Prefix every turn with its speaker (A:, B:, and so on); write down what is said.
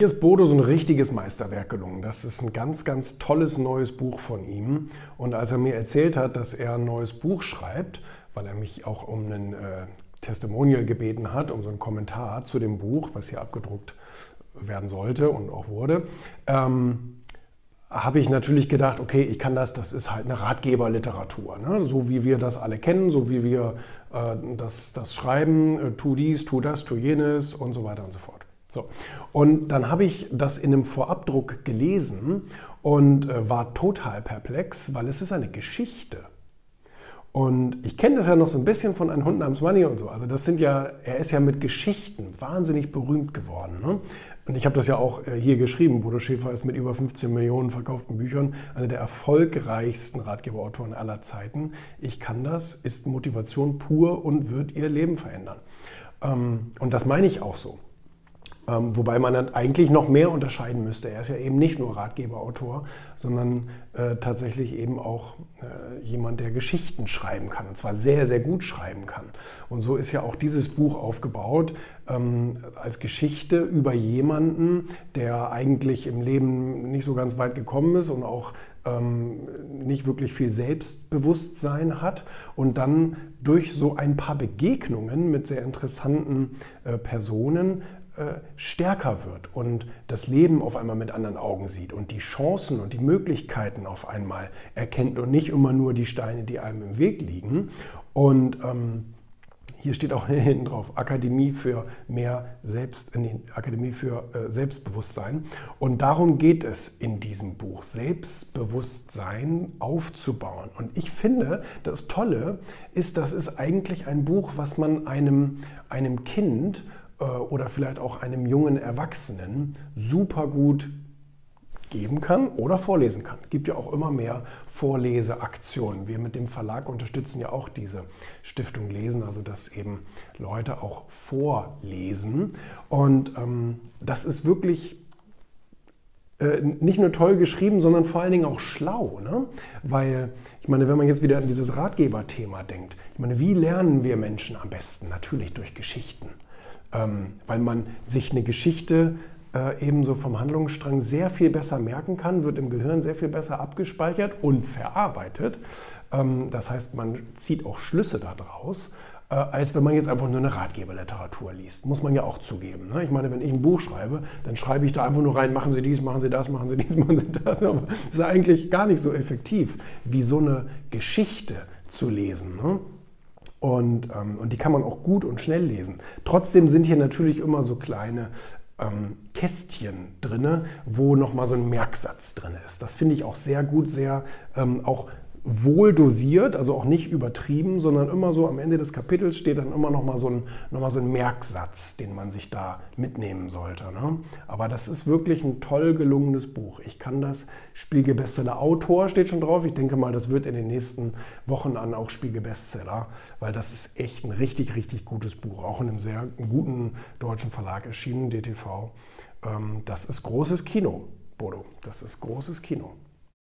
A: Hier ist Bodo so ein richtiges Meisterwerk gelungen. Das ist ein ganz, ganz tolles neues Buch von ihm. Und als er mir erzählt hat, dass er ein neues Buch schreibt, weil er mich auch um einen äh, Testimonial gebeten hat, um so einen Kommentar zu dem Buch, was hier abgedruckt werden sollte und auch wurde, ähm, habe ich natürlich gedacht, okay, ich kann das, das ist halt eine Ratgeberliteratur, ne? so wie wir das alle kennen, so wie wir äh, das, das schreiben, äh, tu dies, tu das, tu jenes und so weiter und so fort. So. Und dann habe ich das in einem Vorabdruck gelesen und äh, war total perplex, weil es ist eine Geschichte. Und ich kenne das ja noch so ein bisschen von einem Hund namens Money und so. Also das sind ja, er ist ja mit Geschichten wahnsinnig berühmt geworden. Ne? Und ich habe das ja auch äh, hier geschrieben. Bodo Schäfer ist mit über 15 Millionen verkauften Büchern einer der erfolgreichsten Ratgeberautoren aller Zeiten. Ich kann das, ist Motivation pur und wird ihr Leben verändern. Ähm, und das meine ich auch so. Ähm, wobei man dann eigentlich noch mehr unterscheiden müsste. Er ist ja eben nicht nur Ratgeberautor, sondern äh, tatsächlich eben auch äh, jemand, der Geschichten schreiben kann. Und zwar sehr, sehr gut schreiben kann. Und so ist ja auch dieses Buch aufgebaut ähm, als Geschichte über jemanden, der eigentlich im Leben nicht so ganz weit gekommen ist und auch ähm, nicht wirklich viel Selbstbewusstsein hat und dann durch so ein paar Begegnungen mit sehr interessanten äh, Personen stärker wird und das Leben auf einmal mit anderen Augen sieht und die Chancen und die Möglichkeiten auf einmal erkennt und nicht immer nur die Steine, die einem im Weg liegen. Und ähm, hier steht auch hinten drauf, Akademie für mehr Selbst, nee, Akademie für äh, Selbstbewusstsein. Und darum geht es in diesem Buch, Selbstbewusstsein aufzubauen. Und ich finde, das Tolle ist, das ist eigentlich ein Buch, was man einem, einem Kind äh, oder vielleicht auch einem jungen Erwachsenen super gut geben kann oder vorlesen kann. Es gibt ja auch immer mehr Vorleseaktionen. Wir mit dem Verlag unterstützen ja auch diese Stiftung Lesen, also dass eben Leute auch vorlesen. Und ähm, das ist wirklich äh, nicht nur toll geschrieben, sondern vor allen Dingen auch schlau. Ne? Weil, ich meine, wenn man jetzt wieder an dieses Ratgeberthema denkt, ich meine, wie lernen wir Menschen am besten? Natürlich durch Geschichten ähm, weil man sich eine Geschichte äh, ebenso vom Handlungsstrang sehr viel besser merken kann, wird im Gehirn sehr viel besser abgespeichert und verarbeitet. Ähm, das heißt, man zieht auch Schlüsse daraus äh, als wenn man jetzt einfach nur eine Ratgeberliteratur liest. Muss man ja auch zugeben. Ne? Ich meine, wenn ich ein Buch schreibe, dann schreibe ich da einfach nur rein, machen Sie dies, machen Sie das, machen Sie dies, machen Sie das. Aber das ist eigentlich gar nicht so effektiv, wie so eine Geschichte zu lesen. Ne? Und, ähm, und die kann man auch gut und schnell lesen. Trotzdem sind hier natürlich immer so kleine ähm, Kästchen drin, wo nochmal so ein Merksatz drin ist. Das finde ich auch sehr gut, sehr ähm, auch wohl dosiert, also auch nicht übertrieben, sondern immer so am Ende des Kapitels steht dann immer noch mal so ein, noch mal so ein Merksatz, den man sich da mitnehmen sollte. Ne? Aber das ist wirklich ein toll gelungenes Buch. Ich kann das Spiegel Bestseller Autor steht schon drauf. Ich denke mal, das wird in den nächsten Wochen an auch Spiegel Bestseller, weil das ist echt ein richtig, richtig gutes Buch, auch in einem sehr guten deutschen Verlag erschienen, DTV. Ähm, das ist großes Kino, Bodo. Das ist großes Kino.